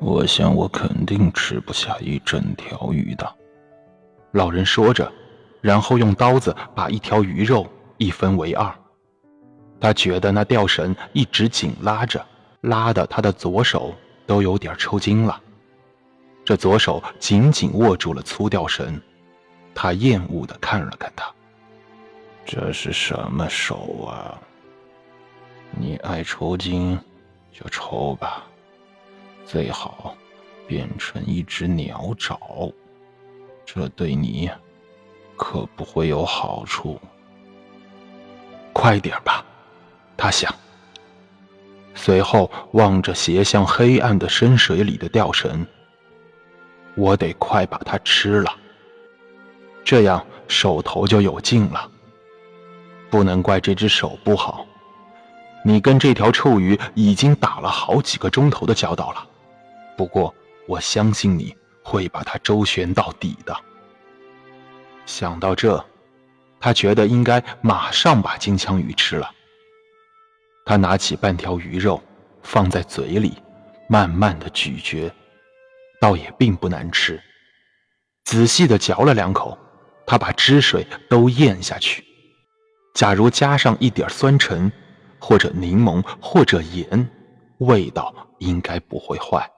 我想我肯定吃不下一整条鱼的。老人说着，然后用刀子把一条鱼肉一分为二。他觉得那吊绳一直紧拉着，拉的他的左手都有点抽筋了。这左手紧紧握住了粗吊绳，他厌恶地看了看他。这是什么手啊？你爱抽筋就抽吧，最好变成一只鸟爪，这对你可不会有好处。快点吧，他想。随后望着斜向黑暗的深水里的吊绳，我得快把它吃了，这样手头就有劲了。不能怪这只手不好，你跟这条臭鱼已经打了好几个钟头的交道了。不过我相信你会把它周旋到底的。想到这，他觉得应该马上把金枪鱼吃了。他拿起半条鱼肉，放在嘴里，慢慢的咀嚼，倒也并不难吃。仔细的嚼了两口，他把汁水都咽下去。假如加上一点酸橙，或者柠檬，或者盐，味道应该不会坏。